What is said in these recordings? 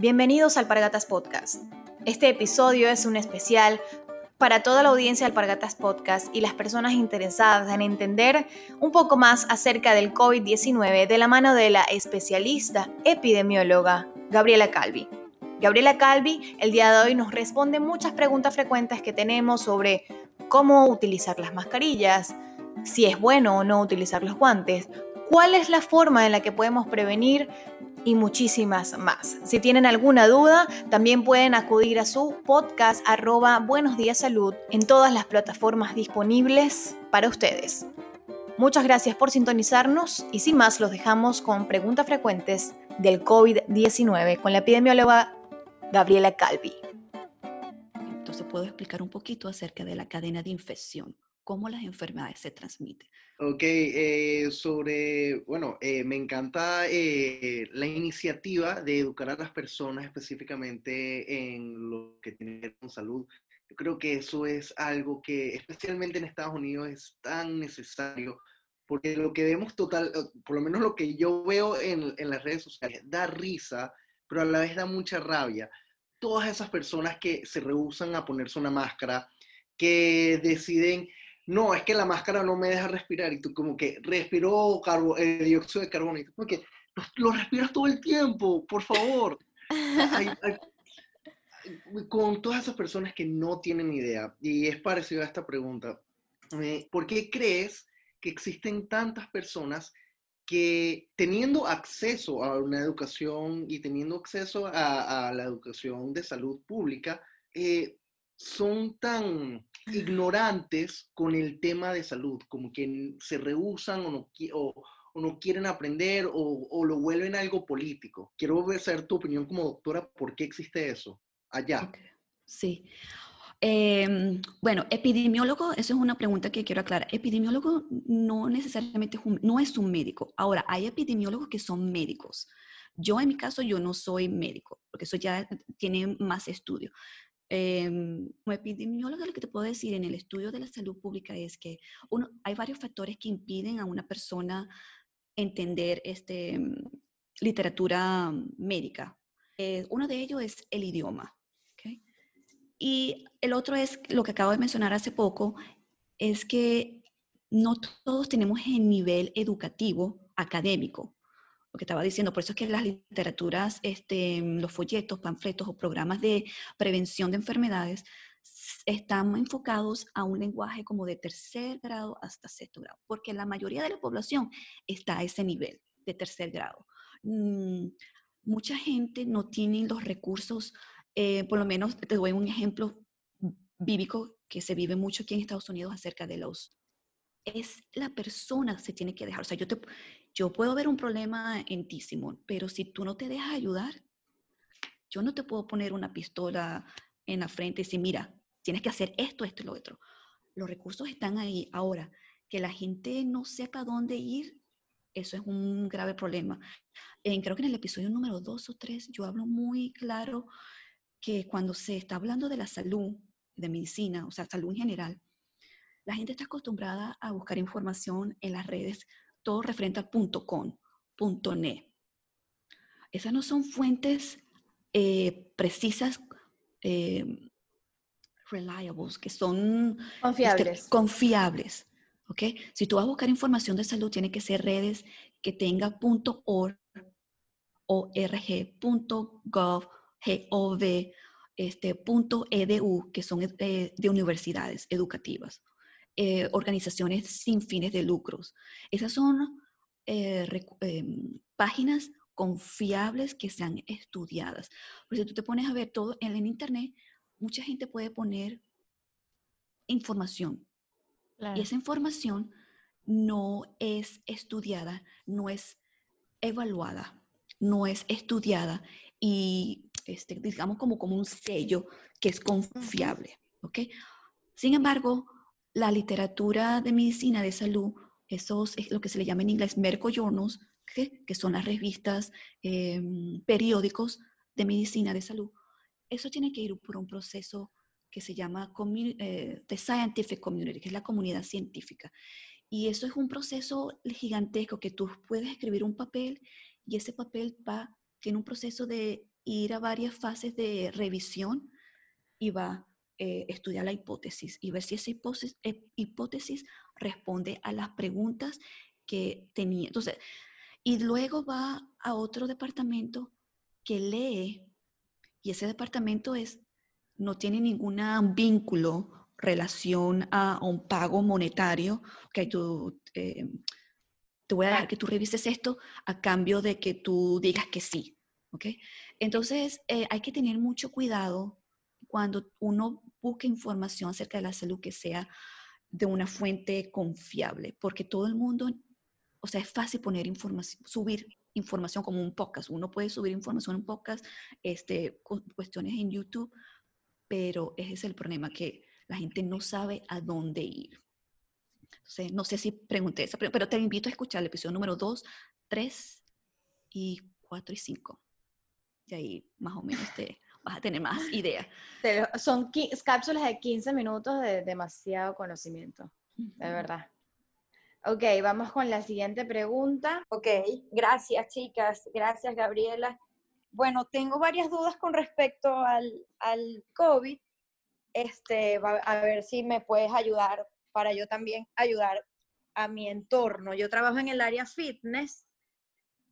Bienvenidos al Pargatas Podcast. Este episodio es un especial para toda la audiencia del Pargatas Podcast y las personas interesadas en entender un poco más acerca del COVID-19 de la mano de la especialista epidemióloga Gabriela Calvi. Gabriela Calvi el día de hoy nos responde muchas preguntas frecuentes que tenemos sobre cómo utilizar las mascarillas, si es bueno o no utilizar los guantes, cuál es la forma en la que podemos prevenir y muchísimas más. Si tienen alguna duda, también pueden acudir a su podcast arroba Buenos Días Salud en todas las plataformas disponibles para ustedes. Muchas gracias por sintonizarnos y sin más los dejamos con preguntas frecuentes del COVID-19 con la epidemióloga Gabriela Calvi. Entonces puedo explicar un poquito acerca de la cadena de infección cómo las enfermedades se transmiten. Ok, eh, sobre, bueno, eh, me encanta eh, la iniciativa de educar a las personas específicamente en lo que tiene que ver con salud. Yo creo que eso es algo que especialmente en Estados Unidos es tan necesario porque lo que vemos total, por lo menos lo que yo veo en, en las redes sociales, da risa, pero a la vez da mucha rabia. Todas esas personas que se rehusan a ponerse una máscara, que deciden no, es que la máscara no me deja respirar. Y tú como que respiró carbo, dióxido de carbono. Y tú como que lo, respiras todo el tiempo, por favor. con todas esas personas que no tienen idea, y es parecido a esta pregunta, eh, ¿por qué crees que existen tantas personas que teniendo acceso a una educación y teniendo acceso a, la educación de salud pública, eh, son tan ignorantes con el tema de salud, como que se rehusan o no, quieren aprender o, lo vuelven algo político. Quiero saber tu opinión como doctora, ¿por qué existe eso allá? Sí. Em, bueno, epidemiólogo, eso es una pregunta que quiero aclarar. Epidemiólogo no necesariamente es un, no es un médico. Ahora, hay epidemiólogos que son médicos. Yo en mi caso, yo no soy médico, porque eso ya tiene más estudio. Eh, como epidemióloga, lo que te puedo decir en el estudio de la salud pública es que uno, hay varios factores que impiden a una persona entender este, mm, literatura médica. Eh, uno de ellos es el idioma. Y el otro es lo que acabo de mencionar hace poco, es que no todos tenemos el nivel educativo académico lo que estaba diciendo, por eso es que las literaturas, este, los folletos, panfletos o programas de prevención de enfermedades están enfocados a un lenguaje como de tercer grado hasta sexto grado, porque la mayoría de la población está a ese nivel de tercer grado. Mm, mucha gente no tiene los recursos, eh, por lo menos te doy un ejemplo bíblico que se vive mucho aquí en Estados Unidos acerca de los es la persona se tiene que dejar. O sea, yo, te, yo puedo ver un problema en ti, Simón, pero si tú no te dejas ayudar, yo no te puedo poner una pistola en la frente y decir, mira, tienes que hacer esto, esto y lo otro. Los recursos están ahí. Ahora, que la gente no sepa dónde ir, eso es un grave problema. creo que en el episodio número dos o tres yo hablo muy claro que cuando se está hablando de la salud, de medicina, o sea, salud en general, la gente está acostumbrada a buscar información en las redes, todo referente al punto .com, punto .net. Esas no son fuentes eh, precisas, eh, reliables, que son este, confiables. confiables. ¿ok? Si tú vas a buscar información de salud, tiene que ser redes que tenga .org, .gov, .gov, este, .edu, que son eh, de universidades educativas. Eh, organizaciones sin fines de lucros. Esas son eh, em, páginas confiables que sean estudiadas. Porque si tú te pones a ver todo en Internet, mucha gente puede poner información. Y esa información no es estudiada, no es evaluada, no es estudiada y este, digamos como, como un sello que es confiable. ¿ok? Sin embargo, la literatura de medicina de salud, esos es lo que se le llama en inglés Merco Journals, que, son las revistas, em, periódicos de medicina de salud, eso tiene que ir por un proceso que se llama eh, The Scientific Community, que es la comunidad científica. Y eso es un proceso gigantesco que tú puedes escribir un papel y ese papel va, tiene un proceso de ir a varias fases de revisión y va eh, estudiar la hipótesis y ver si esa hipótesis, eh, hipótesis responde a las preguntas que tenía. Entonces, y luego va a otro departamento que lee y ese departamento es, no tiene ningún vínculo, relación a, un pago monetario, que tú, eh, te voy a dejar que tú revises esto a cambio de que tú digas que sí. ¿ok? Entonces, hay que tener mucho cuidado cuando uno busca información acerca de la salud que sea de una fuente confiable, porque todo el mundo, o sea, es fácil poner información, subir información como un podcast. Uno puede subir información en podcast, este, cuestiones en YouTube, pero ese es el problema, que la gente no sabe a dónde ir. Entonces, no sé si pregunté eso, pero te invito a escuchar el episodio número 2, 3 y 4 y 5. Y ahí más o menos te vas a tener más idea. Son cápsulas de 15 minutos de demasiado conocimiento, de verdad. Ok, vamos con la siguiente pregunta. Ok, gracias chicas, gracias Gabriela. Bueno, tengo varias dudas con respecto al, al COVID. Este, a ver si me puedes ayudar para yo también ayudar a mi entorno. Yo trabajo en el área fitness,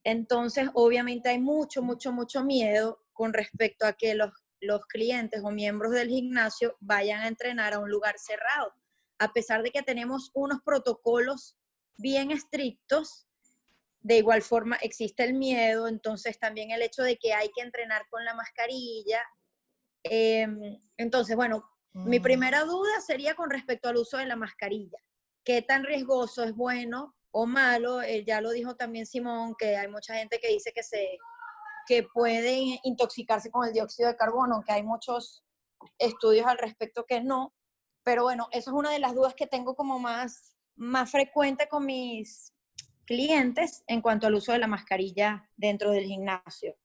entonces obviamente hay mucho, mucho, mucho miedo con respecto a que los, los clientes o miembros del gimnasio vayan a entrenar a un lugar cerrado. A pesar de que tenemos unos protocolos bien estrictos, de igual forma existe el miedo, entonces también el hecho de que hay que entrenar con la mascarilla. Em, entonces, bueno, mi mm. primera duda sería con respecto al uso de la mascarilla. ¿Qué tan riesgoso es bueno o malo? Eh, ya lo dijo también Simón, que hay mucha gente que dice que, se, que puede intoxicarse con el dióxido de carbono, que hay muchos estudios al respecto que no. Pero bueno, eso es una de las dudas que tengo como más más frecuente con mis clientes en cuanto al uso de la mascarilla dentro del gimnasio?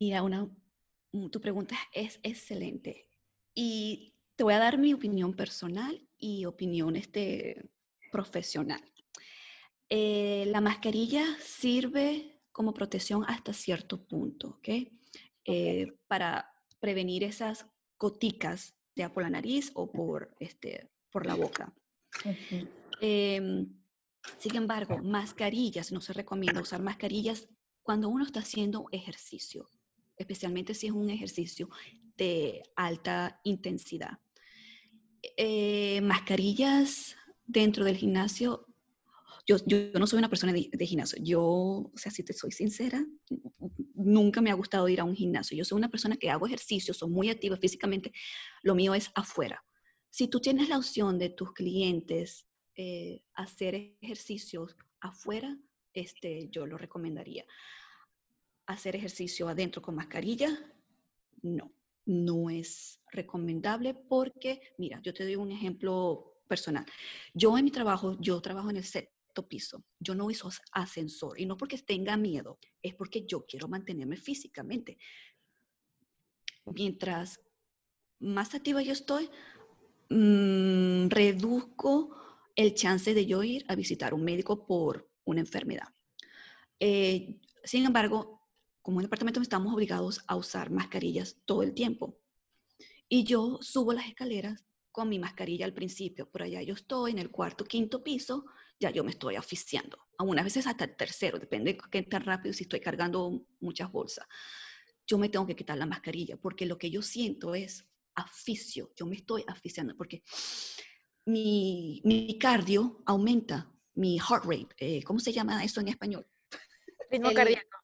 Mira, una, tu pregunta es excelente. Y te voy a dar mi opinión personal y opinión este, profesional. Eh, la mascarilla sirve como protección hasta cierto punto, ¿ok? Eh, para prevenir esas goticas ya por la nariz o por, este, por la boca. Em, sin embargo, mascarillas, no se recomienda usar mascarillas cuando uno está haciendo ejercicio, especialmente si es un ejercicio de alta intensidad. Eh, mascarillas dentro del gimnasio, yo, yo, no soy una persona de, de, gimnasio. Yo, o sea, si te soy sincera, nunca me ha gustado ir a un gimnasio. Yo soy una persona que hago ejercicio, soy muy activa físicamente. Lo mío es afuera. Si tú tienes la opción de tus clientes eh, hacer ejercicios afuera, este, yo lo recomendaría. Hacer ejercicio adentro con mascarilla, no, no es recomendable porque, mira, yo te doy un ejemplo personal. Yo en mi trabajo, yo trabajo en el piso, yo no uso ascensor y no porque tenga miedo, es porque yo quiero mantenerme físicamente. Mientras más activa yo estoy, mmm, reduzco el chance de yo ir a visitar un médico por una enfermedad. Eh, sin embargo, como en el departamento estamos obligados a usar mascarillas todo el tiempo. Y yo subo las escaleras con mi mascarilla al principio. Por allá yo estoy en el cuarto, quinto piso, ya yo me estoy asfixiando. Algunas veces hasta el tercero, depende de qué tan rápido, si estoy cargando muchas bolsas. Yo me tengo que quitar la mascarilla porque lo que yo siento es aficio, yo me estoy asfixiando porque mi, mi cardio aumenta, mi heart rate, eh, ¿cómo se llama eso en español? Ritmo cardíaco.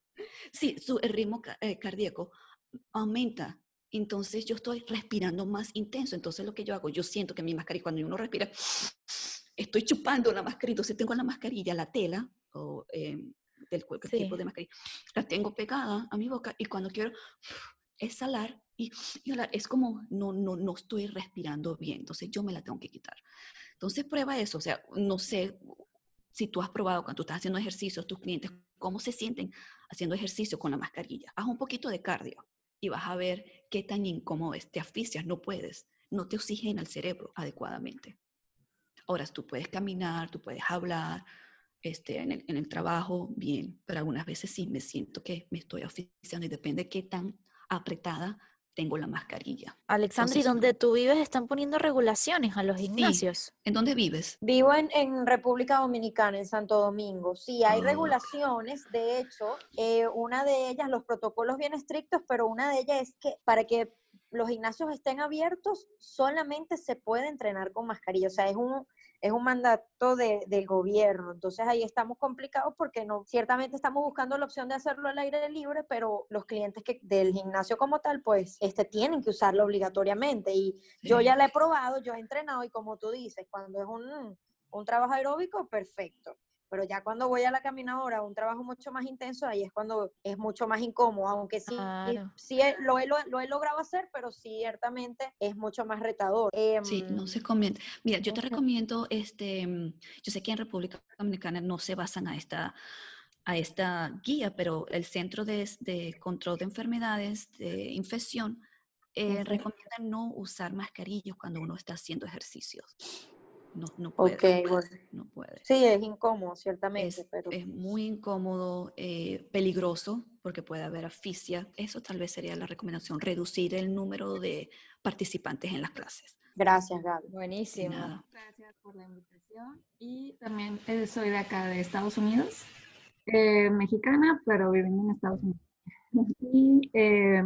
Sí, su, el ritmo eh, cardíaco aumenta. Entonces yo estoy respirando más intenso. Entonces lo que yo hago, yo siento que mi mascarilla, cuando uno respira, estoy chupando la mascarilla. Entonces tengo la mascarilla, la tela, o eh, del tipo de mascarilla, la tengo pegada a mi boca y cuando quiero exhalar, y, es como no, no, no estoy respirando bien, entonces yo me la tengo que quitar. Entonces prueba eso, o sea, no sé si tú has probado cuando tú estás haciendo ejercicio, tus clientes, cómo se sienten haciendo ejercicio con la mascarilla. Haz un poquito de cardio y vas a ver qué tan incómodo es, te asfixias, no puedes, no te oxigena el cerebro adecuadamente. Ahora, tú puedes caminar, tú puedes hablar, este, en, el, en el trabajo, bien, pero algunas veces sí me siento que me estoy asfixiando y depende de qué tan apretada tengo la mascarilla. Alexandra, ¿y donde tú vives están poniendo regulaciones a los gimnasios? ¿En dónde vives? Vivo en, en República Dominicana, en Santo Domingo. Sí, hay Ah. regulaciones, de hecho, eh, una de ellas, los protocolos bien estrictos, pero una de ellas es que para que los gimnasios estén abiertos, solamente se puede entrenar con mascarilla. O sea, es un, es un mandato de- del gobierno. Entonces ahí estamos complicados porque no, ciertamente estamos buscando la opción de hacerlo al aire libre, pero los clientes que, del gimnasio como tal, pues, este, tienen que usarlo obligatoriamente. Y yo ya la he probado, yo he entrenado y como tú dices, cuando es un, un trabajo aeróbico, perfecto. Pero ya cuando voy a la caminadora, un trabajo mucho más intenso, ahí es cuando es mucho más incómodo, aunque sí, Claro. sí he- lo, he, lo, lo he logrado hacer, pero ciertamente es mucho más retador. Sí, no Em, se conviene. Mira, yo te recomiendo, este, yo sé que en República Dominicana no se basan a esta, a esta guía, pero el Centro de, de Control de Enfermedades de Infección eh, recomienda no usar mascarillas cuando uno está haciendo ejercicios. No, no puede, bueno. no puede. Sí, es incómodo, ciertamente, Es, pero es muy incómodo, eh, peligroso, porque puede haber asfixia. Eso tal vez sería la recomendación, reducir el número de participantes en las clases. gracias, Gaby. Buenísimo. nada. Gracias por la invitación. Y también eh, soy de acá de Estados Unidos, eh, mexicana, pero viviendo en Estados Unidos. Y eh,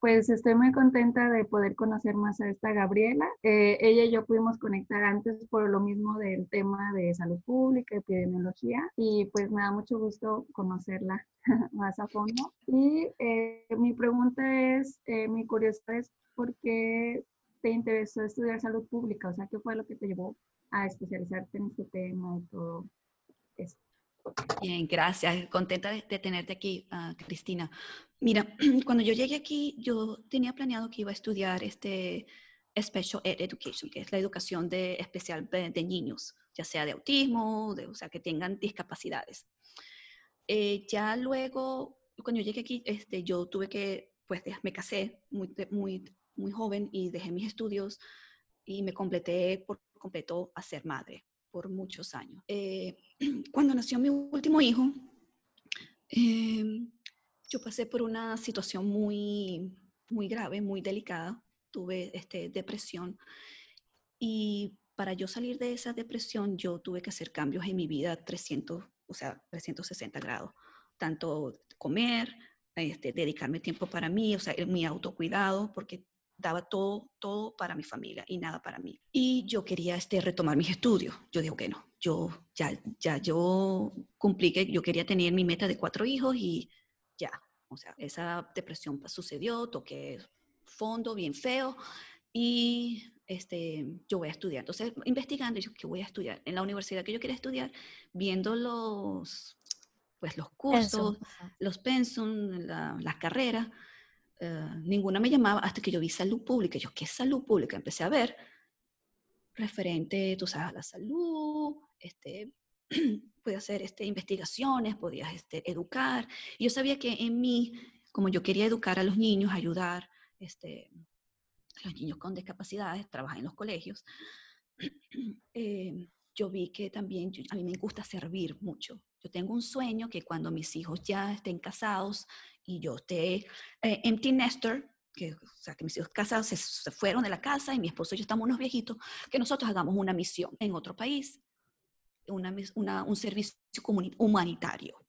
pues estoy muy contenta de poder conocer más a esta Gabriela. Eh, ella y yo pudimos conectar antes por lo mismo del tema de salud pública, epidemiología, y pues me da mucho gusto conocerla más a fondo. Y eh, mi pregunta es, eh, mi curiosidad es, ¿por qué te interesó estudiar salud pública? O sea, ¿qué fue lo que te llevó a especializarte en este tema y todo esto? Bien, gracias. Contenta de, de tenerte aquí, ah, Cristina. Mira, cuando yo llegué aquí, yo tenía planeado que iba a estudiar este Special Ed Education, que es la educación de, especial de, niños, ya sea de autismo, de, o sea, que tengan discapacidades. Eh, ya luego, cuando yo llegué aquí, este, yo tuve que, pues me casé muy, muy, muy joven y dejé mis estudios y me completé por completo a ser madre por muchos años. Eh, cuando nació mi último hijo, eh, yo pasé por una situación muy, muy grave, muy delicada. Tuve este, depresión y para yo salir de esa depresión, yo tuve que hacer cambios en mi vida 300, o sea, 360 grados. Tanto comer, este, dedicarme tiempo para mí, o sea, mi autocuidado, porque daba todo, todo para mi familia y nada para mí. Y yo quería este, retomar mis estudios. Yo digo que no, yo ya, ya yo cumplí que yo quería tener mi meta de cuatro hijos y ya. O sea, esa depresión pa- sucedió, toqué fondo bien feo y este, yo voy a estudiar. Entonces, investigando, yo, ¿qué voy a estudiar? En la universidad que yo quería estudiar, viendo los, pues, los Pensum, cursos, los pensum, la- las carreras, eh, ninguna me llamaba hasta que yo vi salud pública. Yo, ¿qué es salud pública? Empecé a ver referente, tú sabes, a la salud, este, podía hacer este, investigaciones, podías este, educar. Y yo sabía que en mí, como yo quería educar a los niños, ayudar este, a los niños con discapacidades, trabajar en los colegios, eh, yo vi que también yo- a mí me gusta servir mucho. Yo tengo un sueño que cuando mis hijos ya estén casados y yo esté eh, empty nester, que, o sea, que mis hijos casados se, se fueron de la casa y mi esposo y yo estamos unos viejitos, que nosotros hagamos una misión en otro país, una, una- un servicio humanitario.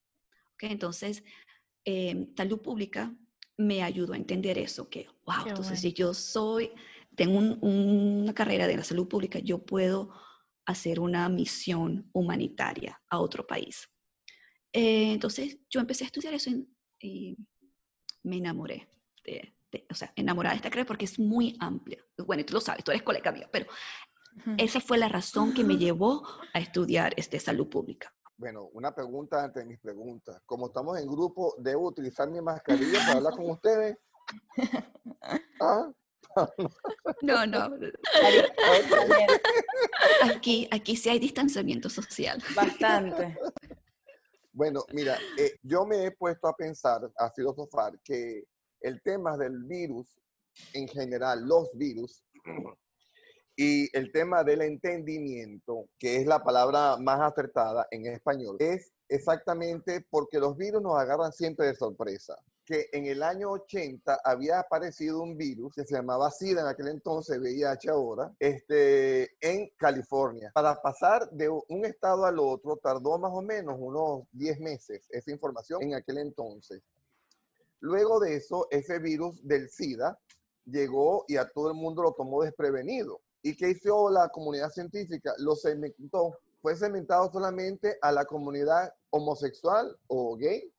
Entonces, eh, salud pública me ayudó a entender eso, que, wow, Qué entonces bueno. si yo soy, tengo un- una carrera de la salud pública, yo puedo hacer una misión humanitaria a otro país. Eh, entonces, yo empecé a estudiar eso y, y me enamoré de, de- o sea, enamorada de esta carrera porque es muy amplia. Bueno, tú lo sabes, tú eres colega mía, pero. Esa fue la razón que me llevó a estudiar este, salud pública. Bueno, una pregunta antes de mis preguntas. Como estamos en grupo, ¿debo utilizar mi mascarilla para hablar con ustedes? ¿Ah? No, no, aquí, aquí sí hay distanciamiento social. Bastante. Bueno, mira, eh, yo me he puesto a pensar, a filosofar, que el tema del virus, en general, los virus, Y el tema del entendimiento, que es la palabra más acertada en español, es exactamente porque los virus nos agarran siempre de sorpresa. Que en el año 80 había aparecido un virus que se llamaba SIDA en aquel entonces, VIH ahora, este, en California. Para pasar de un estado al otro tardó más o menos unos 10 meses esa información en aquel entonces. Luego de eso, ese virus del SIDA llegó y a todo el mundo lo tomó desprevenido. ¿Y qué hizo la comunidad científica? Lo segmentó. Fue segmentado solamente a la comunidad homosexual o gay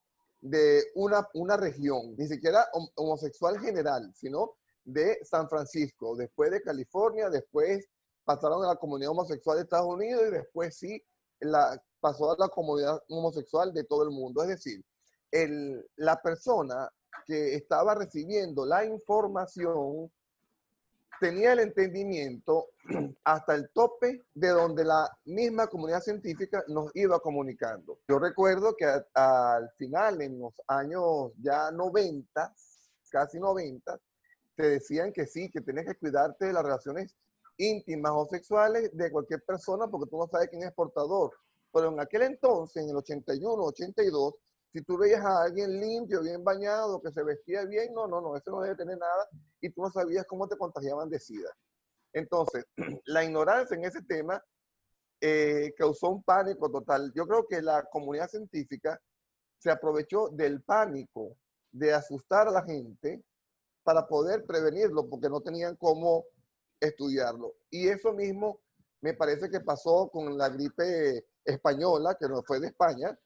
de una, una región, ni siquiera homosexual general, sino de San Francisco, después de California, después pasaron a la comunidad homosexual de Estados Unidos y después sí la, pasó a la comunidad homosexual de todo el mundo. Es decir, el, la persona que estaba recibiendo la información tenía el entendimiento hasta el tope de donde la misma comunidad científica nos iba comunicando. Yo recuerdo que al final, en los años ya 90, casi 90, te decían que sí, que tienes que cuidarte de las relaciones íntimas o sexuales de cualquier persona porque tú no sabes quién es portador. Pero en aquel entonces, en el 81, 82, si tú veías a alguien limpio, bien bañado, que se vestía bien, no, no, no, eso no debe tener nada y tú no sabías cómo te contagiaban de SIDA. Entonces, la ignorancia en ese tema eh, causó un pánico total. Yo creo que la comunidad científica se aprovechó del pánico de asustar a la gente para poder prevenirlo, porque no tenían cómo estudiarlo. Y eso mismo me parece que pasó con la gripe española, que no fue de España,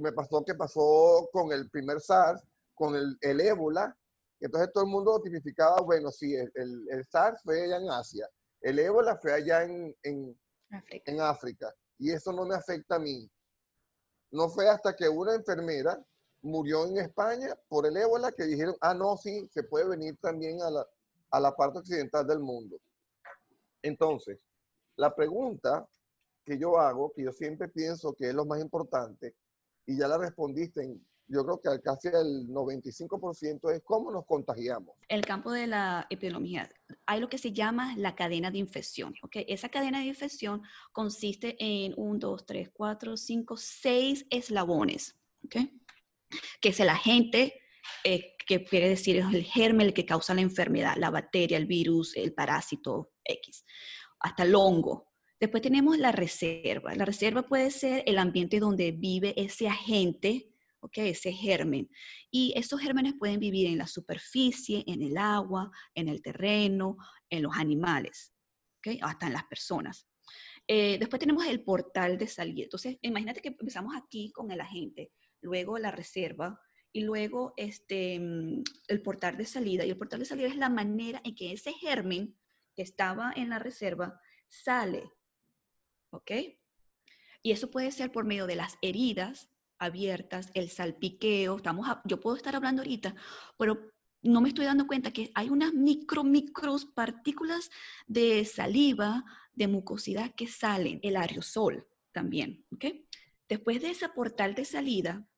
me pasó que pasó con el primer SARS, con el, el ébola. Entonces todo el mundo tipificaba, bueno, sí, el, el, SARS fue allá en Asia, el ébola fue allá en, en, África. en África. Y eso no me afecta a mí. No fue hasta que una enfermera murió en España por el ébola que dijeron, ah, no, sí, se puede venir también a la, a la parte occidental del mundo. Entonces, la pregunta que yo hago, que yo siempre pienso que es lo más importante, y ya la respondiste yo creo que casi el 95% es cómo nos contagiamos. En el campo de la epidemiología hay lo que se llama la cadena de infección. ¿okay? Esa cadena de infección consiste en un, dos, tres, cuatro, cinco, seis eslabones, ¿okay? que es el agente, eh, que quiere decir es el germen el que causa la enfermedad, la bacteria, el virus, el parásito X, hasta el hongo. Después tenemos la reserva. La reserva puede ser el ambiente donde vive ese agente, ¿okay? ese germen. Y esos gérmenes pueden vivir en la superficie, en el agua, en el terreno, en los animales, ¿okay? hasta en las personas. Eh, después tenemos el portal de salida. Entonces, imagínate que empezamos aquí con el agente, luego la reserva y luego este, mm, el portal de salida. Y el portal de salida es la manera en que ese germen que estaba en la reserva sale ¿ok? Y eso puede ser por medio de las heridas abiertas, el salpiqueo, estamos yo puedo estar hablando ahorita, pero no me estoy dando cuenta que hay unas micro, micros partículas de saliva, de mucosidad que salen, el aerosol también, ¿ok? Después de ese portal de salida,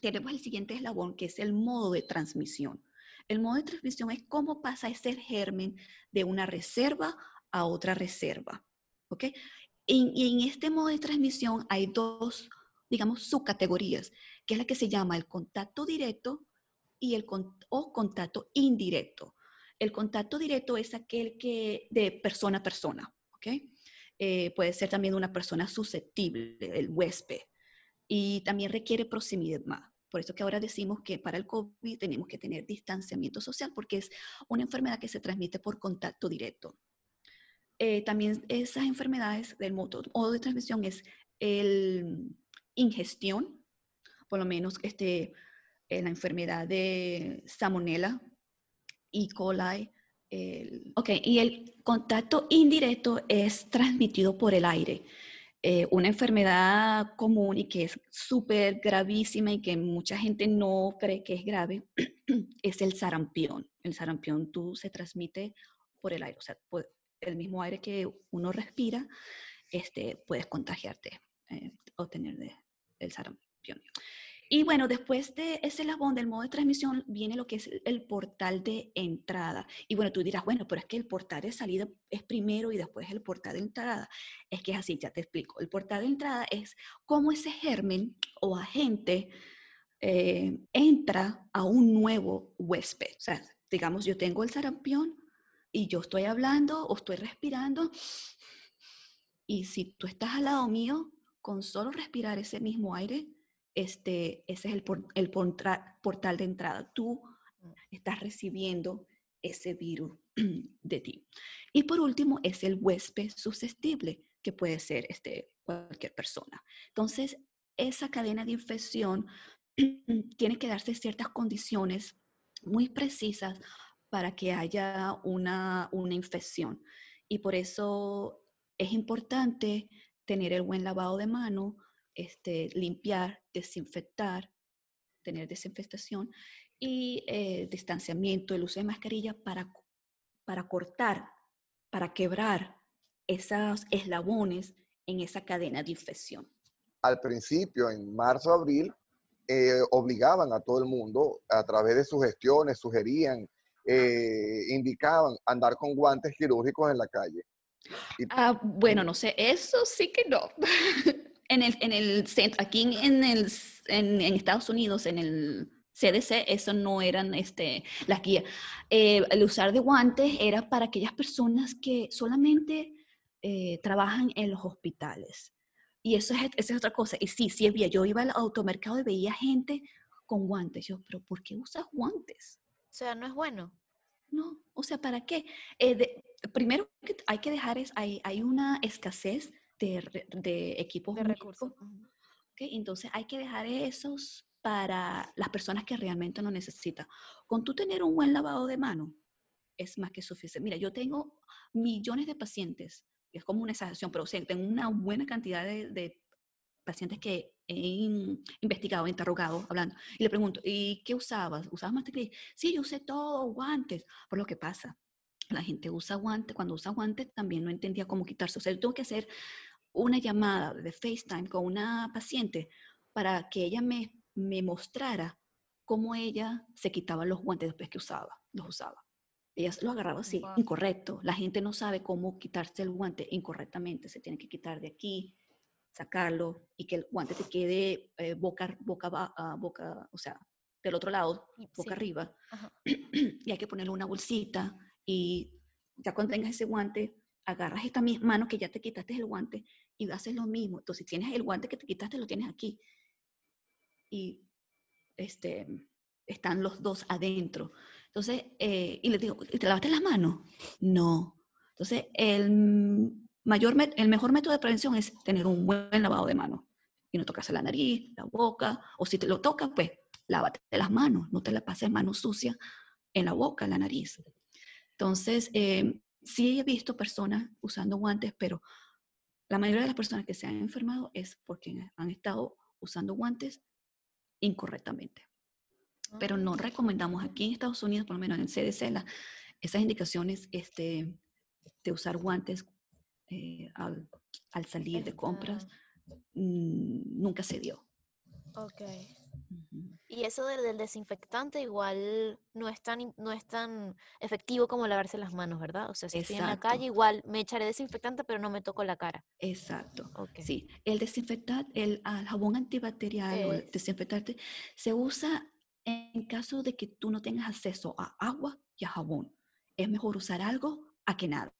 tenemos el siguiente eslabón, que es el modo de transmisión. El modo de transmisión es cómo pasa ese germen de una reserva a otra reserva, ¿ok? Y en este modo de transmisión hay dos, digamos, subcategorías, que es la que se llama el contacto directo y el o contacto indirecto. El contacto directo es aquel que de persona a persona, ¿ok? Eh, puede ser también una persona susceptible, el huésped, y también requiere proximidad más. Por eso que ahora decimos que para el COVID tenemos que tener distanciamiento social porque es una enfermedad que se transmite por contacto directo. Eh, también esas enfermedades del modo, de transmisión es el ingestión, por lo menos este, eh, la enfermedad de Salmonella, E. coli. El, ok, y el contacto indirecto es transmitido por el aire. Eh, una enfermedad común y que es súper gravísima y que mucha gente no cree que es grave es el sarampión. El sarampión tú se transmite por el aire, o sea, el mismo aire que uno respira, este, puedes contagiarte eh, o tener de, el sarampión. Y bueno, después de ese eslabón del modo de transmisión viene lo que es el portal de entrada. Y bueno, tú dirás, bueno, pero es que el portal de salida es primero y después el portal de entrada. Es que es así, ya te explico. El portal de entrada es cómo ese germen o agente eh, entra a un nuevo huésped. O sea, digamos, yo tengo el sarampión y yo estoy hablando o estoy respirando. Y si tú estás al lado mío, con solo respirar ese mismo aire, este, ese es el, el portal de entrada. Tú estás recibiendo ese virus de ti. Y por último, es el huésped susceptible, que puede ser este, cualquier persona. Entonces, esa cadena de infección tiene que darse ciertas condiciones muy precisas para que haya una, una infección. Y por eso es importante tener el buen lavado de mano, este, limpiar, desinfectar, tener desinfectación y eh, distanciamiento, el uso de mascarilla para, para cortar, para quebrar esos eslabones en esa cadena de infección. Al principio, en marzo, abril, eh, obligaban a todo el mundo, a través de sus gestiones, sugerían, eh, indicaban andar con guantes quirúrgicos en la calle. ah, bueno, no sé, eso sí que no. en el, en el centro, aquí en, el, en, Estados Unidos, en el CDC, eso no eran este, las guías. Eh, el usar de guantes era para aquellas personas que solamente eh, trabajan en los hospitales. Y eso es, esa es otra cosa. Y sí, sí había. Yo iba al automercado y veía gente con guantes. Yo, pero ¿por qué usas guantes? O sea, no es bueno. No, o sea, ¿para qué? Eh, primero que hay que dejar es, hay, hay una escasez de, de equipos de recursos. Entonces hay que dejar esos para las personas que realmente lo necesitan. Con tú tener un buen lavado de mano, es más que suficiente. Mira, yo tengo millones de pacientes, es como una exageración, pero tengo una buena cantidad de, pacientes que he investigado, interrogado, hablando, y le pregunto, ¿y qué usabas? ¿Usabas mantequilla? Sí, yo usé todo, guantes. Por lo que pasa, la gente usa guantes, cuando usa guantes también no entendía cómo quitarse. O sea, yo tengo que hacer una llamada de FaceTime con una paciente para que ella me, me mostrara cómo ella se quitaba los guantes después que usaba, los usaba. Ella lo agarraba así, incorrecto. La gente no sabe cómo quitarse el guante incorrectamente. Se tiene que quitar de aquí, sacarlo y que el guante te quede eh, boca, boca, uh, boca, o sea, del otro lado, boca arriba. y hay que ponerle una bolsita y ya cuando tengas ese guante, agarras esta misma mano que ya te quitaste el guante y haces lo mismo. Entonces, si tienes el guante que te quitaste, lo tienes aquí. Y este, están los dos adentro. Entonces, eh, y le digo, ¿te lavaste las manos? No. Entonces, el, mayor, el mejor método de prevención es tener un buen lavado de manos. Y no tocarse la nariz, la boca, o si te lo tocas, pues lávate las manos, no te la pases manos sucias en la boca, en la nariz. Entonces, eh, sí he visto personas usando guantes, pero la mayoría de las personas que se han enfermado es porque han estado usando guantes incorrectamente. Pero no ah. recomendamos aquí en Estados Unidos, por lo menos en el CDC, esas indicaciones este, de usar guantes eh, al, salir de compras, mm, nunca se dio. Ok. Y eso del, desinfectante igual no es, tan, no es tan efectivo como lavarse las manos, ¿verdad? O sea, si estoy en la calle igual me echaré desinfectante, pero no me toco la cara. Exacto. Sí, el desinfectante, el, jabón antibacterial o el desinfectante se usa en caso de que tú no tengas acceso a agua y a jabón. Es mejor usar algo a que nada.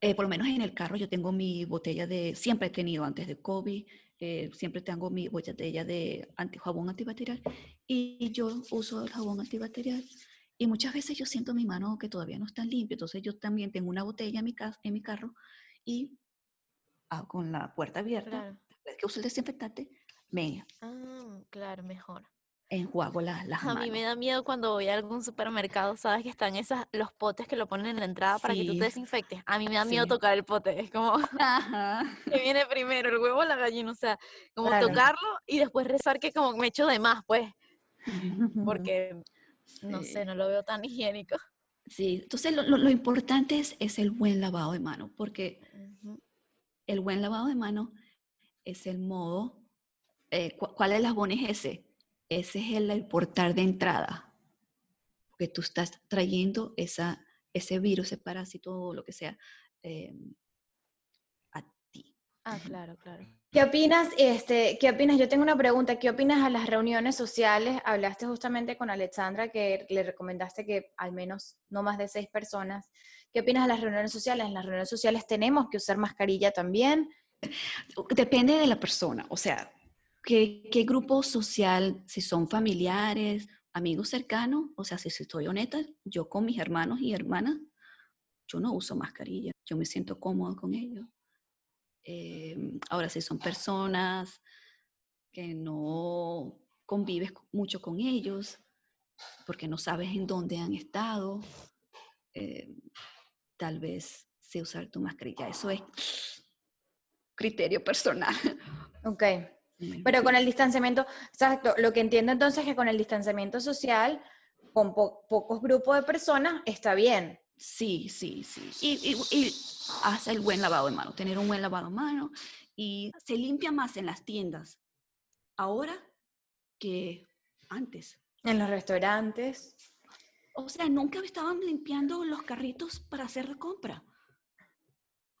Eh, por lo menos en el carro yo tengo mi botella de, siempre he tenido antes de COVID, eh, siempre tengo mi botella de anti, jabón antibacterial y yo uso el jabón antibacterial y muchas veces yo siento mi mano que todavía no está limpia, entonces yo también tengo una botella en mi, en mi carro y ah, con la puerta abierta, después que uso el desinfectante, me... Ah, claro, mejor enjuago las, las A mí me da miedo cuando voy a algún supermercado, sabes que están esas, los potes que lo ponen en la entrada para que tú te desinfectes. A mí me da miedo tocar el pote, es como que viene primero el huevo o la gallina, o sea, como tocarlo y después rezar que como me echo de más, pues, porque no sé, no lo veo tan higiénico. Sí, entonces lo, lo, importante es, es, el buen lavado de mano, porque el buen lavado de mano es el modo eh, ¿cuál es la es ese? Ese es el, portal de entrada. Porque tú estás trayendo esa, ese virus, ese parásito, lo que sea, eh, a ti. Ah, claro, claro. ¿Qué opinas? Este, ¿Qué opinas? Yo tengo una pregunta. ¿Qué opinas a las reuniones sociales? Hablaste justamente con Alexandra que le recomendaste que al menos no más de seis personas. ¿Qué opinas a las reuniones sociales? En las reuniones sociales tenemos que usar mascarilla también. Depende de la persona. O sea, ¿qué, qué grupo social? Si son familiares, amigos cercanos. O sea, si estoy honesta, yo con mis hermanos y hermanas, yo no uso mascarilla. Yo me siento cómodo con ellos Em, ahora, si son personas que no convives mucho con ellos, porque no sabes en dónde han estado, em, tal vez se usar tu mascarilla. Eso es criterio personal. Ok. Pero con el distanciamiento, exacto, lo que entiendo entonces es que con el distanciamiento social, con pocos grupos de personas, está bien. Sí, sí, sí. Y, y, hace el buen lavado de mano, tener un buen lavado de mano y se limpia más en las tiendas ahora que antes. En los restaurantes. O sea, nunca estaban limpiando los carritos para hacer la compra.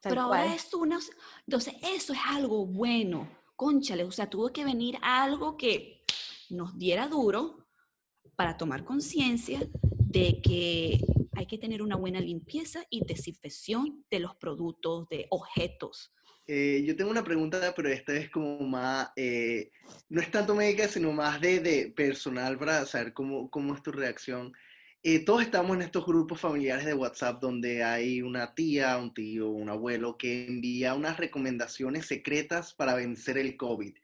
Pero ahora es una... Entonces, eso es algo bueno. Conchale, o sea, tuvo que venir algo que nos diera duro para tomar conciencia de que hay que tener una buena limpieza y desinfección de los productos, de objetos. Eh, yo tengo una pregunta, pero esta es como más, eh, no es tanto médica, sino más de, de personal para saber cómo, cómo es tu reacción. Eh, todos estamos en estos grupos familiares de WhatsApp donde hay una tía, un tío, un abuelo que envía unas recomendaciones secretas para vencer el COVID.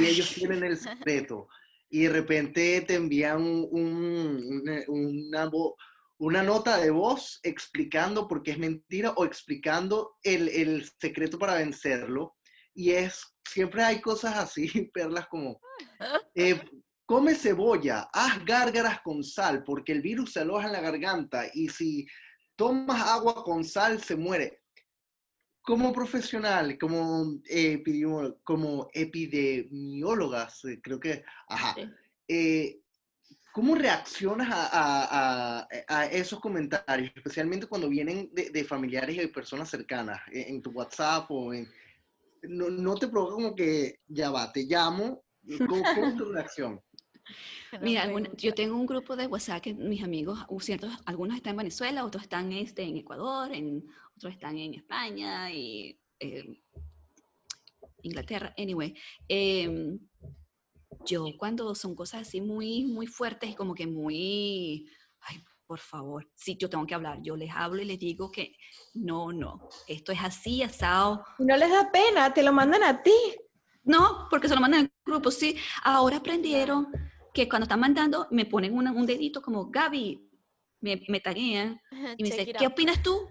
Y ellos tienen el secreto. Y de repente te envían un, un, una, una nota de voz explicando por qué es mentira o explicando el, el secreto para vencerlo. Y es, siempre hay cosas así, perlas como, eh, come cebolla, haz gárgaras con sal, porque el virus se aloja en la garganta y si tomas agua con sal se muere. Como profesional, como, eh, como epidemiólogas, eh, creo que, ajá, eh, ¿Cómo reaccionas a, esos comentarios, especialmente cuando vienen de, familiares y de personas cercanas, e, en, tu WhatsApp o en... No, te provoca como que, ya va, te llamo, ¿cómo, es tu reacción? Mira, yo tengo un grupo de WhatsApp que mis amigos, ciertos, algunos están en Venezuela, otros están este, en Ecuador, en, otros están en España y eh, Inglaterra, anyway. Eh, yo cuando son cosas así muy, muy fuertes y como que muy, ay, por favor, sí, yo tengo que hablar, yo les hablo y les digo que no, no, esto es así, asado. No les da pena, te lo mandan a ti. No, porque se lo mandan al grupo, sí. Ahora aprendieron que cuando están mandando me ponen un dedito como, Gaby, me, me taguean y me dicen, ¿qué opinas tú?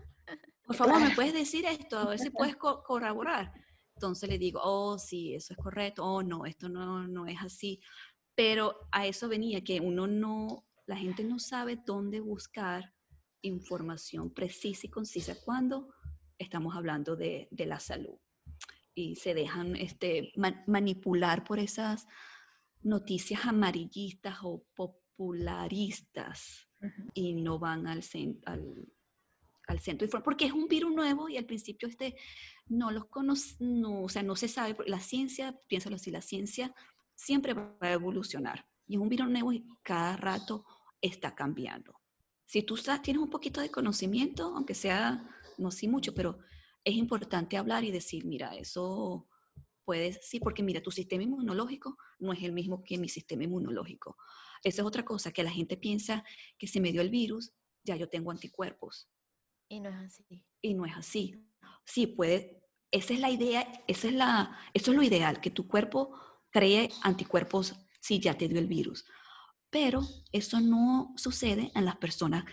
Por favor, ¿me puedes decir esto? A ver si puedes corroborar. Entonces le digo, oh, sí, eso es correcto, oh, no, esto no, no es así. Pero a eso venía, que uno no, la gente no sabe dónde buscar información precisa y concisa cuando estamos hablando de, de la salud. Y se dejan este, manipular por esas noticias amarillistas o popularistas y no van al, al, al centro porque es un virus nuevo y al principio este no los conoce, no, o sea, no se sabe, la ciencia, piénsalo así, la ciencia siempre va a evolucionar y es un virus nuevo y cada rato está cambiando. Si tú tienes un poquito de conocimiento, aunque sea, no sí mucho, pero es importante hablar y decir, mira, eso puedes, sí, porque mira, tu sistema inmunológico no es el mismo que mi sistema inmunológico. Esa es otra cosa, que la gente piensa que si me dio el virus, ya yo tengo anticuerpos. Y no es así. Y no es así. Sí, puede, esa es la idea, esa es la, eso es lo ideal, que tu cuerpo cree anticuerpos si ya te dio el virus. Pero eso no sucede en las personas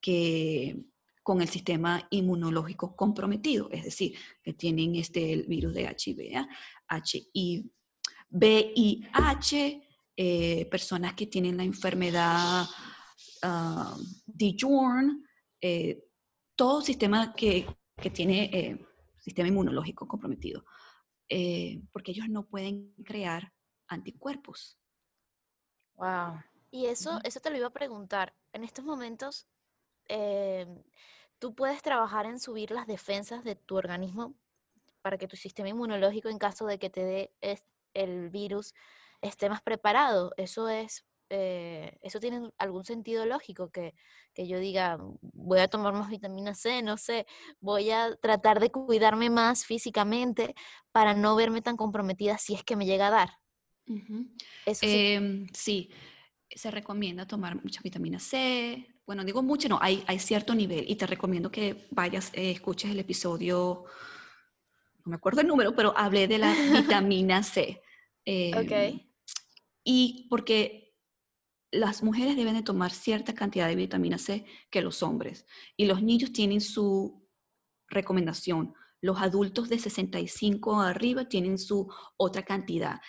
que con el sistema inmunológico comprometido, es decir, que tienen este el virus de HIV, HIV, VIH, eh, personas que tienen la enfermedad uh, Dijon, eh, todo sistema que, que tiene eh, sistema inmunológico comprometido, eh, porque ellos no pueden crear anticuerpos. Wow. Y eso, eso te lo iba a preguntar. En estos momentos, em, tú puedes trabajar en subir las defensas de tu organismo para que tu sistema inmunológico, en caso de que te dé el virus, esté más preparado. Eso es, eh, eso tiene algún sentido lógico, que, que yo diga, voy a tomar más vitamina C, no sé, voy a tratar de cuidarme más físicamente para no verme tan comprometida si es que me llega a dar. Eso sí. Em, sí, se recomienda tomar mucha vitamina C. Bueno, digo mucho, no, hay, hay cierto nivel y te recomiendo que vayas, eh, escuches el episodio, no me acuerdo el número, pero hablé de la vitamina C. ok. Em, y porque las mujeres deben de tomar cierta cantidad de vitamina C que los hombres. Y los niños tienen su recomendación. Los adultos de 65 arriba tienen su otra cantidad.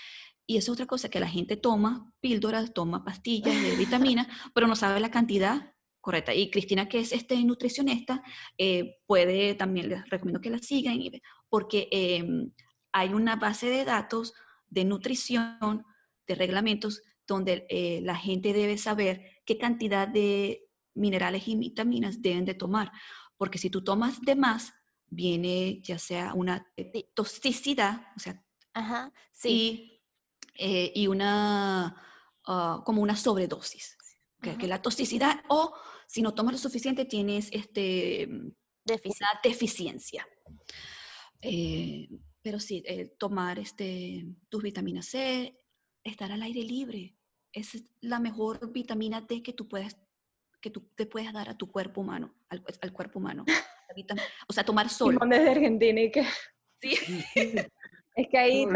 Y es otra cosa que la gente toma píldoras, toma pastillas de vitaminas, pero no sabe la cantidad correcta. Y Cristina, que es este nutricionista, eh, puede también, les recomiendo que la sigan, porque em, hay una base de datos de nutrición, de reglamentos, donde eh, la gente debe saber qué cantidad de minerales y vitaminas deben de tomar. Porque si tú tomas de más, viene ya sea una toxicidad, o sea, Ajá, sí. Eh, y una, ah, como una sobredosis, que, que, la toxicidad o si no tomas lo suficiente tienes este, una deficiencia. Eh, pero sí, eh, tomar este, tus vitaminas C, estar al aire libre, es la mejor vitamina D que tú puedes que tú te puedes dar a tu cuerpo humano, al, al cuerpo humano. o sea, tomar sol. desde Argentina y que... Sí. Es que ahí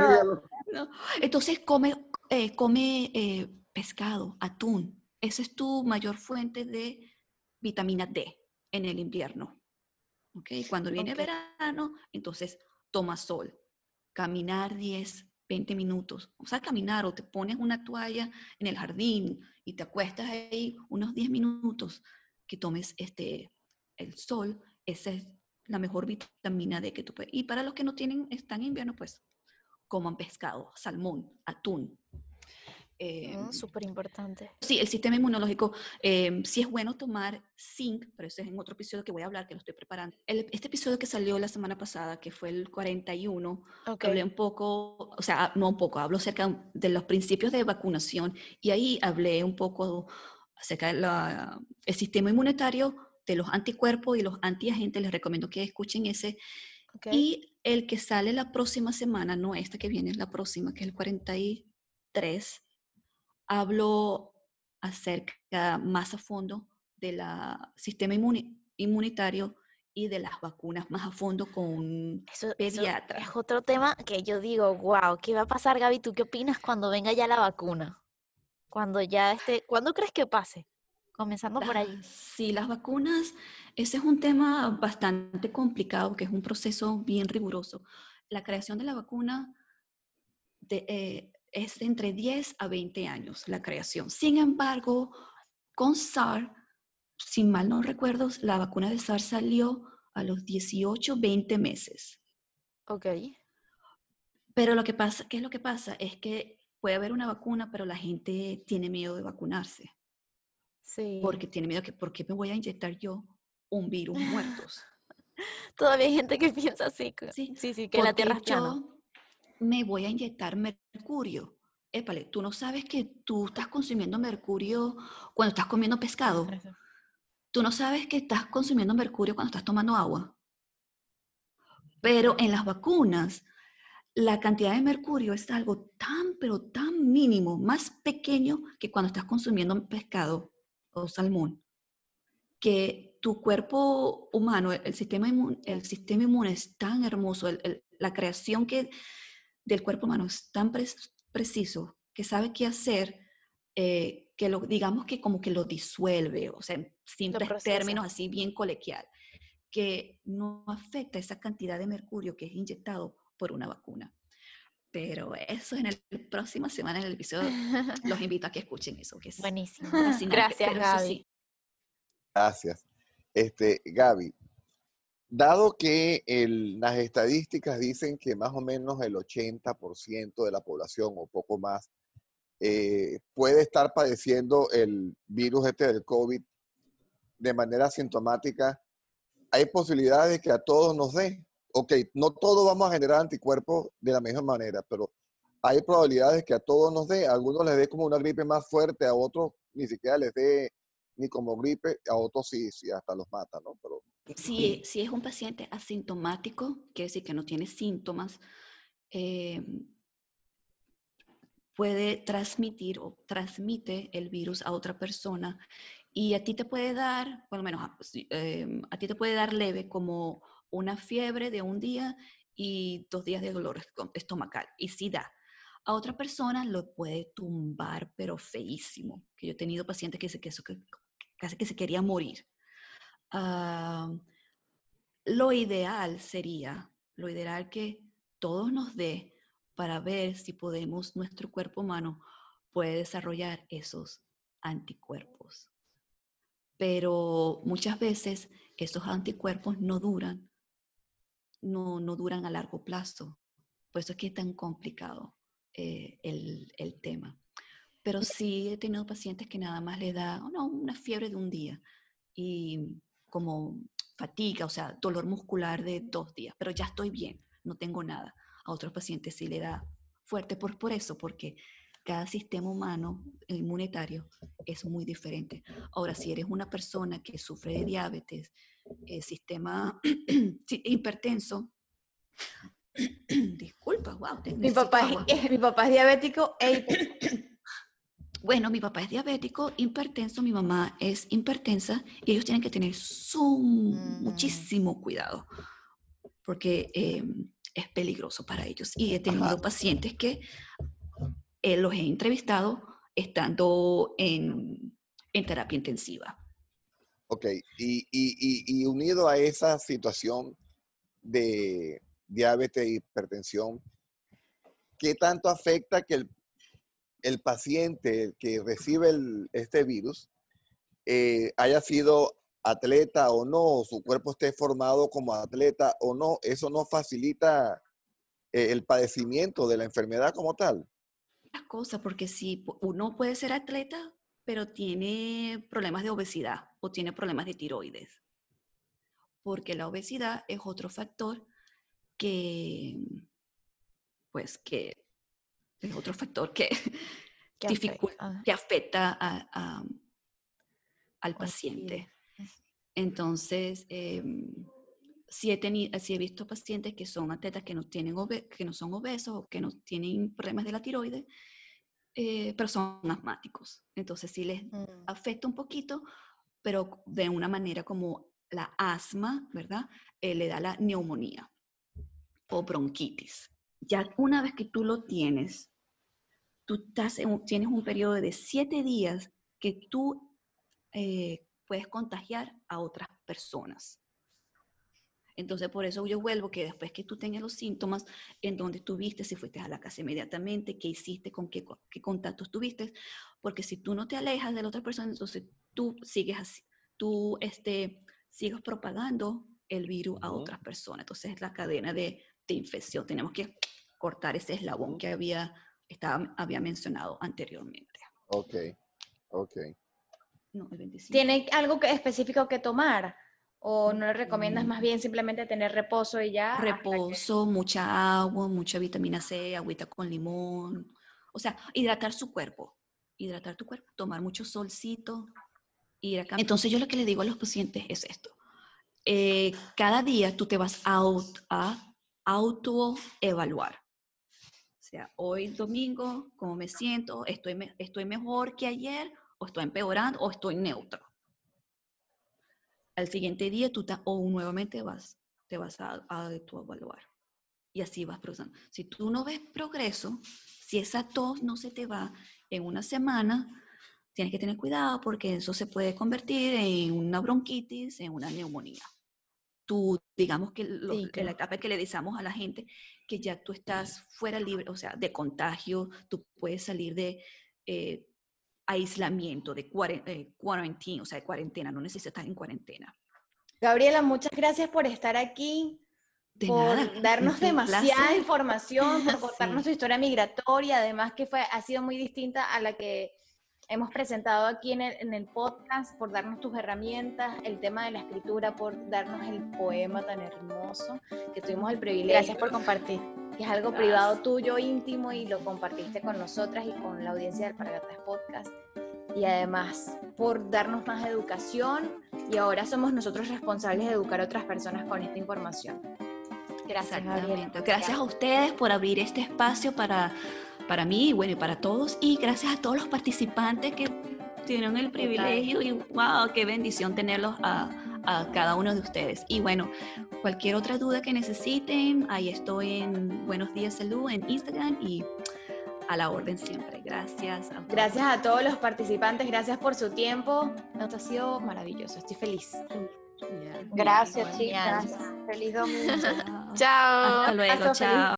Entonces come, eh, come eh, pescado, atún. Esa es tu mayor fuente de vitamina D en el invierno. ¿Okay? Cuando viene verano, entonces toma sol. Caminar 10, 20 minutos. O sea, caminar o te pones una toalla en el jardín y te acuestas ahí unos 10 minutos que tomes este, el sol. Esa es la mejor vitamina D que tú puedes. Y para los que no tienen, están en invierno, pues coman pescado, salmón, atún. Eh, mm, Súper importante. Sí, el sistema inmunológico, eh, sí es bueno tomar zinc, pero ese es en otro episodio que voy a hablar, que lo estoy preparando. este episodio que salió la semana pasada, que fue el 41, hablé un poco, o sea, no un poco, hablo acerca de los principios de vacunación y ahí hablé un poco acerca del sistema inmunitario, de los anticuerpos y los antiagentes. Les recomiendo que escuchen ese. Y el que sale la próxima semana, no esta que viene, es la próxima, que es el 43, hablo acerca más a fondo del sistema inmunitario y de las vacunas más a fondo con un pediatra. es otro tema que yo digo, wow, ¿qué va a pasar, Gaby? ¿Tú qué opinas cuando venga ya la vacuna? Cuando ya esté, ¿cuándo crees que pase? Comenzando por ahí. Sí, las vacunas, ese es un tema bastante complicado, que es un proceso bien riguroso. La creación de la vacuna eh, es entre 10 a 20 años, la creación. Sin embargo, con SARS, si mal no recuerdo, la vacuna de SARS salió a los 18, 20 meses. Ok. Pero lo que pasa, ¿qué es lo que pasa? Es que puede haber una vacuna, pero la gente tiene miedo de vacunarse. Porque tiene miedo que, ¿por qué me voy a inyectar yo un virus muertos? Todavía hay gente que piensa así. Sí, sí, sí que la Tierra es plana. Me voy a inyectar mercurio. Épale, tú no sabes que tú estás consumiendo mercurio cuando estás comiendo pescado. Tú no sabes que estás consumiendo mercurio cuando estás tomando agua. Pero en las vacunas, la cantidad de mercurio es algo tan, pero tan mínimo, más pequeño que cuando estás consumiendo pescado o salmón, que tu cuerpo humano, el sistema inmune, el sistema inmune es tan hermoso, la creación que, del cuerpo humano es tan preciso que sabe qué hacer, eh, que lo, digamos que como que lo disuelve, o sea, en simples términos así bien colequial, que no afecta esa cantidad de mercurio que es inyectado por una vacuna. Pero eso en el próxima semana, en el episodio, los invito a que escuchen eso. Que es Buenísimo. Gracias, Gaby. Gracias. Este, Gaby, dado que las estadísticas dicen que más o menos el 80% de la población o poco más eh, puede estar padeciendo el virus este del COVID de manera sintomática, hay posibilidades de que a todos nos dé. Ok, no todos vamos a generar anticuerpos de la misma manera, pero hay probabilidades que a todos nos dé. A algunos les dé como una gripe más fuerte, a otros ni siquiera les dé ni como gripe, a otros sí, sí, hasta los mata, ¿no? Pero, si, si es un paciente asintomático, quiere decir que no tiene síntomas, eh, puede transmitir o transmite el virus a otra persona y a ti te puede dar, por lo menos em, a ti te puede dar leve como una fiebre de un día y dos días de dolor estomacal y sí da. A otra persona lo puede tumbar, pero feísimo. Que yo he tenido pacientes que, se, que, casi que se quería morir. Ah, lo ideal sería, lo ideal que todos nos dé para ver si podemos, nuestro cuerpo humano puede desarrollar esos anticuerpos. Pero muchas veces esos anticuerpos no duran, no, no duran a largo plazo. Por eso es que es tan complicado eh, el, el, tema. Pero sí he tenido pacientes que nada más le da una fiebre de un día y como fatiga, o sea, dolor muscular de dos días, pero ya estoy bien, no tengo nada. A otros pacientes sí le da fuerte por, por eso, porque cada sistema humano inmunitario es muy diferente. Ahora, si eres una persona que sufre de diabetes, eh, sistema hipertenso, disculpa, wow. Mi papá, es, mi papá es diabético e Bueno, mi papá es diabético, hipertenso, mi mamá es hipertensa y ellos tienen que tener su, mm. muchísimo cuidado porque em, es peligroso para ellos. Y he tenido pacientes que eh, los he entrevistado estando en, en terapia intensiva. Ok, y, y, y, unido a esa situación de diabetes e hipertensión, ¿qué tanto afecta que el el paciente que recibe este virus eh, haya sido atleta o no, su cuerpo esté formado como atleta o no, eso no facilita eh, el padecimiento de la enfermedad como tal. Las cosas, porque si uno puede ser atleta, pero tiene problemas de obesidad o tiene problemas de tiroides, porque la obesidad es otro factor que, pues, que es otro factor que, que afecta, al paciente. Entonces, em, si, he tenido, si he visto pacientes que son atletas que no, tienen que no son obesos o que no tienen problemas de la tiroides, eh, pero son asmáticos. Entonces, sí les mm. afecta un poquito, pero de una manera como la asma, ¿verdad? Eh, le da la neumonía o bronquitis. Ya una vez que tú lo tienes, tú estás tienes un periodo de siete días que tú eh, puedes contagiar a otras personas. Entonces, por eso yo vuelvo que después que tú tengas los síntomas, en dónde estuviste, si fuiste a la casa inmediatamente, qué hiciste, con qué, qué contactos tuviste, porque si tú no te alejas de la otra persona, entonces tú sigues así, tú este, sigues propagando el virus a otras personas. Entonces, es la cadena de, de infección. Tenemos que cortar ese eslabón que había estaba, había mencionado anteriormente. Ok, ok. ¿Tiene algo que, específico que tomar? ¿O no le recomiendas más bien simplemente tener reposo y ya? Reposo, mucha agua, mucha vitamina C, agüita con limón. O sea, hidratar su cuerpo. Hidratar tu cuerpo, tomar mucho solcito. Ir a Entonces yo lo que le digo a los pacientes es esto. Eh, cada día tú te vas a, a autoevaluar sea, hoy domingo, ¿cómo me siento? ¿Estoy, ¿Estoy mejor que ayer? ¿O estoy empeorando? ¿O estoy neutro? Al siguiente día tú o nuevamente vas, te vas a, a, evaluar. Y así vas progresando. Si tú no ves progreso, si esa tos no se te va en una semana, tienes que tener cuidado porque eso se puede convertir en una bronquitis, en una neumonía tú, digamos que la etapa que le decimos a la gente, que ya tú estás fuera libre, o sea, de contagio, tú puedes salir de eh, aislamiento, de eh, cuarentena, o sea, de cuarentena, no necesitas estar en cuarentena. Gabriela, muchas gracias por estar aquí, por darnos demasiada información, por contarnos tu historia migratoria, además que fue, ha sido muy distinta a la que hemos presentado aquí en el, en el, podcast, por darnos tus herramientas, el tema de la escritura, por darnos el poema tan hermoso que tuvimos el privilegio. Gracias por compartir. Que es algo privado tuyo, íntimo, y lo compartiste con nosotras y con la audiencia del Paragatas Podcast. Y además por darnos más educación y ahora somos nosotros responsables de educar a otras personas con esta información. Gracias, Gracias a ustedes por abrir este espacio para para mí y bueno, y para todos. Y gracias a todos los participantes que tienen el privilegio y wow, qué bendición tenerlos a, a, cada uno de ustedes. Y bueno, cualquier otra duda que necesiten, ahí estoy en Buenos Días Salud en Instagram y a la orden siempre. Gracias. A gracias a todos los participantes, gracias por su tiempo. Esto ha sido maravilloso, estoy feliz. Gracias, chicas. Feliz domingo. chao. Hasta luego, chao.